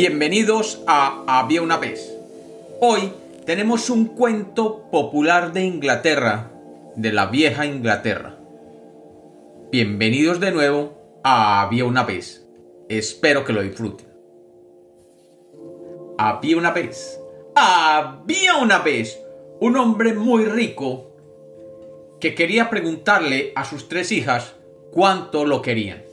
Bienvenidos a Había una vez. Hoy tenemos un cuento popular de Inglaterra, de la vieja Inglaterra. Bienvenidos de nuevo a Había una vez. Espero que lo disfruten. Había una vez. Había una vez un hombre muy rico que quería preguntarle a sus tres hijas cuánto lo querían.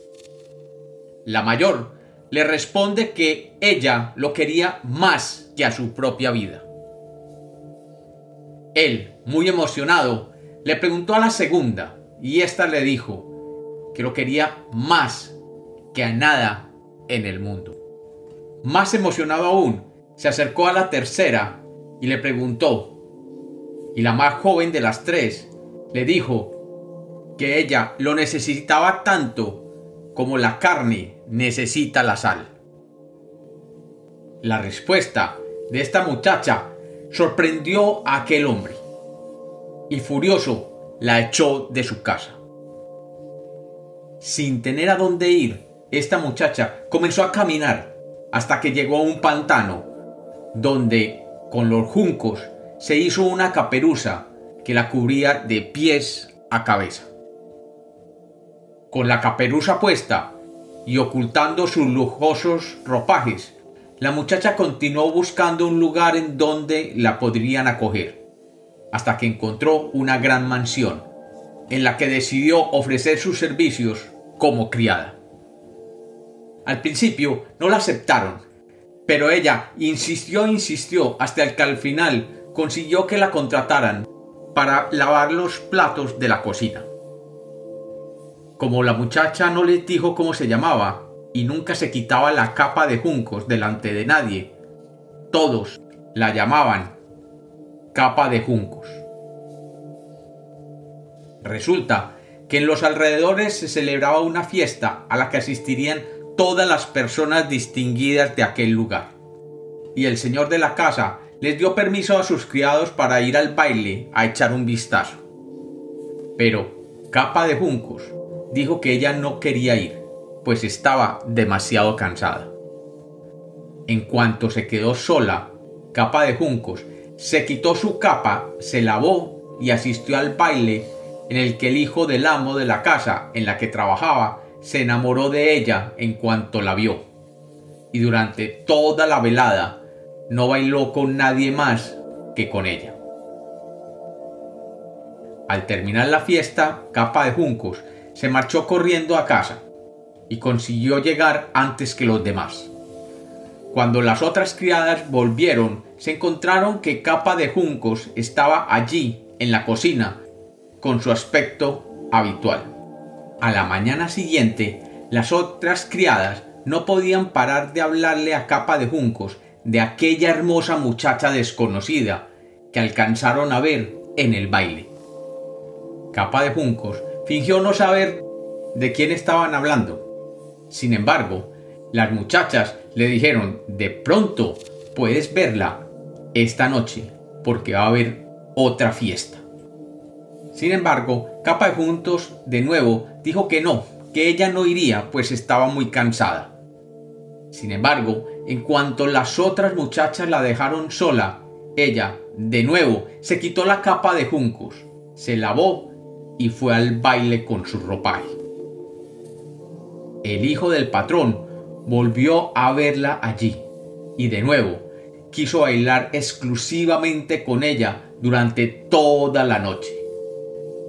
La mayor le responde que ella lo quería más que a su propia vida. Él, muy emocionado, le preguntó a la segunda y ésta le dijo que lo quería más que a nada en el mundo. Más emocionado aún, se acercó a la tercera y le preguntó. Y la más joven de las tres le dijo que ella lo necesitaba tanto como la carne necesita la sal. La respuesta de esta muchacha sorprendió a aquel hombre y furioso la echó de su casa. Sin tener a dónde ir, esta muchacha comenzó a caminar hasta que llegó a un pantano donde con los juncos se hizo una caperuza que la cubría de pies a cabeza con la caperuza puesta y ocultando sus lujosos ropajes, la muchacha continuó buscando un lugar en donde la podrían acoger, hasta que encontró una gran mansión, en la que decidió ofrecer sus servicios como criada. Al principio no la aceptaron, pero ella insistió insistió hasta que al final consiguió que la contrataran para lavar los platos de la cocina. Como la muchacha no les dijo cómo se llamaba y nunca se quitaba la capa de juncos delante de nadie, todos la llamaban capa de juncos. Resulta que en los alrededores se celebraba una fiesta a la que asistirían todas las personas distinguidas de aquel lugar. Y el señor de la casa les dio permiso a sus criados para ir al baile a echar un vistazo. Pero Capa de Juncos dijo que ella no quería ir, pues estaba demasiado cansada. En cuanto se quedó sola, capa de juncos, se quitó su capa, se lavó y asistió al baile en el que el hijo del amo de la casa en la que trabajaba se enamoró de ella en cuanto la vio. Y durante toda la velada no bailó con nadie más que con ella. Al terminar la fiesta, Capa de Juncos se marchó corriendo a casa y consiguió llegar antes que los demás. Cuando las otras criadas volvieron, se encontraron que Capa de Juncos estaba allí, en la cocina, con su aspecto habitual. A la mañana siguiente, las otras criadas no podían parar de hablarle a Capa de Juncos de aquella hermosa muchacha desconocida que alcanzaron a ver en el baile. Capa de Juncos fingió no saber de quién estaban hablando. Sin embargo, las muchachas le dijeron, de pronto puedes verla esta noche, porque va a haber otra fiesta. Sin embargo, Capa de Juntos de nuevo dijo que no, que ella no iría, pues estaba muy cansada. Sin embargo, en cuanto las otras muchachas la dejaron sola, ella, de nuevo, se quitó la capa de juncos, se lavó y fue al baile con su ropaje. El hijo del patrón volvió a verla allí y de nuevo quiso bailar exclusivamente con ella durante toda la noche.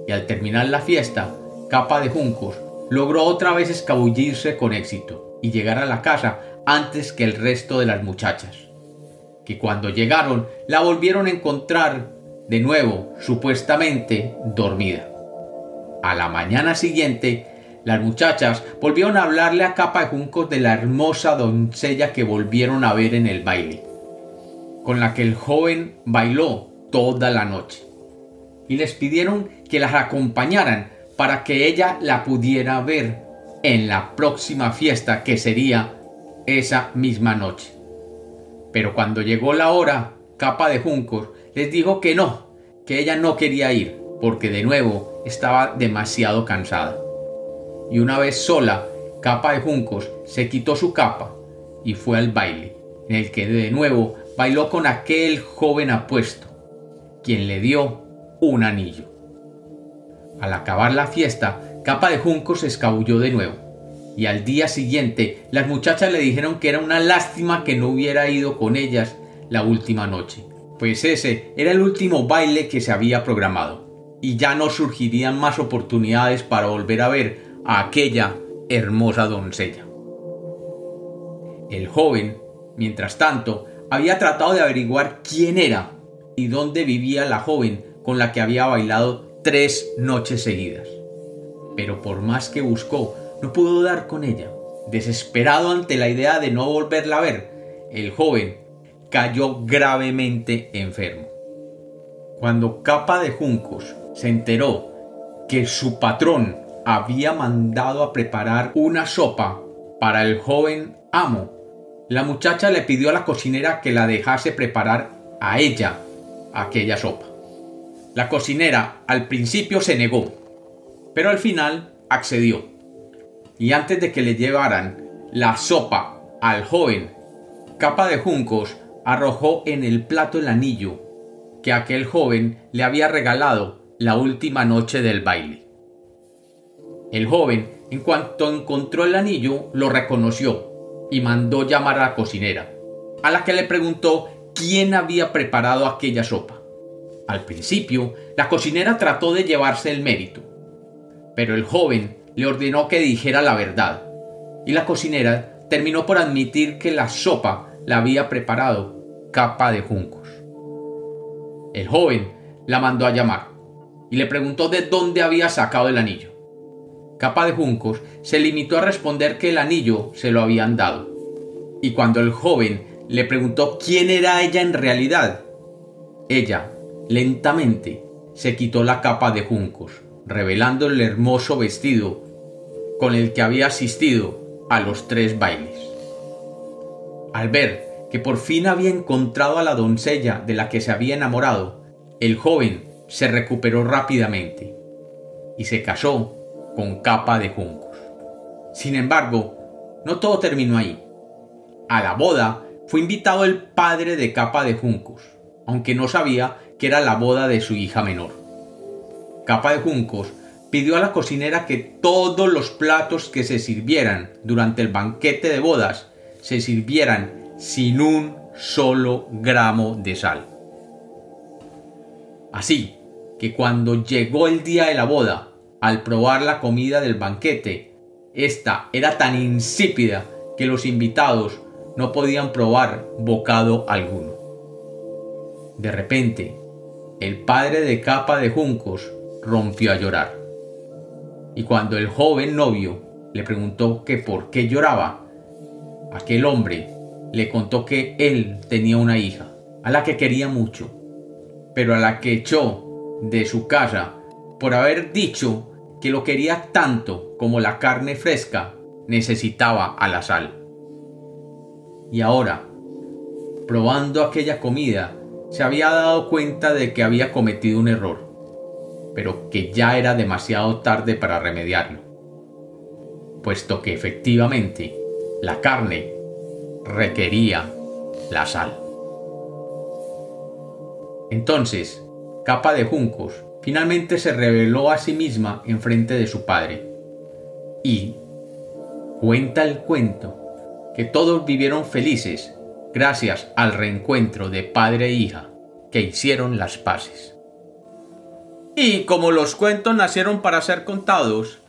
Y al terminar la fiesta, Capa de Juncos logró otra vez escabullirse con éxito y llegar a la casa antes que el resto de las muchachas, que cuando llegaron la volvieron a encontrar de nuevo supuestamente dormida. A la mañana siguiente, las muchachas volvieron a hablarle a capa de juncos de la hermosa doncella que volvieron a ver en el baile, con la que el joven bailó toda la noche. Y les pidieron que las acompañaran para que ella la pudiera ver en la próxima fiesta que sería esa misma noche. Pero cuando llegó la hora, capa de juncos les dijo que no, que ella no quería ir, porque de nuevo estaba demasiado cansada. Y una vez sola, capa de juncos se quitó su capa y fue al baile, en el que de nuevo bailó con aquel joven apuesto, quien le dio un anillo. Al acabar la fiesta, Capa de Junco se escabulló de nuevo, y al día siguiente las muchachas le dijeron que era una lástima que no hubiera ido con ellas la última noche, pues ese era el último baile que se había programado, y ya no surgirían más oportunidades para volver a ver a aquella hermosa doncella. El joven, mientras tanto, había tratado de averiguar quién era y dónde vivía la joven con la que había bailado tres noches seguidas. Pero por más que buscó, no pudo dar con ella. Desesperado ante la idea de no volverla a ver, el joven cayó gravemente enfermo. Cuando Capa de Juncos se enteró que su patrón había mandado a preparar una sopa para el joven amo, la muchacha le pidió a la cocinera que la dejase preparar a ella aquella sopa. La cocinera al principio se negó, pero al final accedió. Y antes de que le llevaran la sopa al joven, Capa de Juncos arrojó en el plato el anillo que aquel joven le había regalado la última noche del baile. El joven, en cuanto encontró el anillo, lo reconoció y mandó llamar a la cocinera, a la que le preguntó quién había preparado aquella sopa. Al principio, la cocinera trató de llevarse el mérito, pero el joven le ordenó que dijera la verdad, y la cocinera terminó por admitir que la sopa la había preparado capa de juncos. El joven la mandó a llamar y le preguntó de dónde había sacado el anillo. Capa de Juncos se limitó a responder que el anillo se lo habían dado. Y cuando el joven le preguntó quién era ella en realidad, ella, lentamente, se quitó la capa de juncos, revelando el hermoso vestido con el que había asistido a los tres bailes. Al ver que por fin había encontrado a la doncella de la que se había enamorado, el joven se recuperó rápidamente y se casó con capa de juncos. Sin embargo, no todo terminó ahí. A la boda fue invitado el padre de capa de juncos, aunque no sabía que era la boda de su hija menor. Capa de juncos pidió a la cocinera que todos los platos que se sirvieran durante el banquete de bodas se sirvieran sin un solo gramo de sal. Así que cuando llegó el día de la boda al probar la comida del banquete, esta era tan insípida que los invitados no podían probar bocado alguno. De repente, el padre de capa de juncos rompió a llorar. Y cuando el joven novio le preguntó que por qué lloraba, aquel hombre le contó que él tenía una hija, a la que quería mucho, pero a la que echó de su casa por haber dicho que lo quería tanto como la carne fresca necesitaba a la sal. Y ahora, probando aquella comida, se había dado cuenta de que había cometido un error, pero que ya era demasiado tarde para remediarlo, puesto que efectivamente la carne requería la sal. Entonces, Capa de Juncos finalmente se reveló a sí misma en frente de su padre. Y cuenta el cuento que todos vivieron felices gracias al reencuentro de padre e hija que hicieron las paces. Y como los cuentos nacieron para ser contados,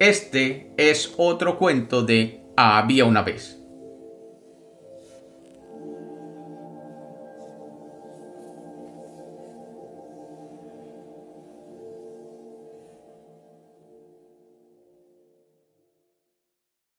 este es otro cuento de Había una vez.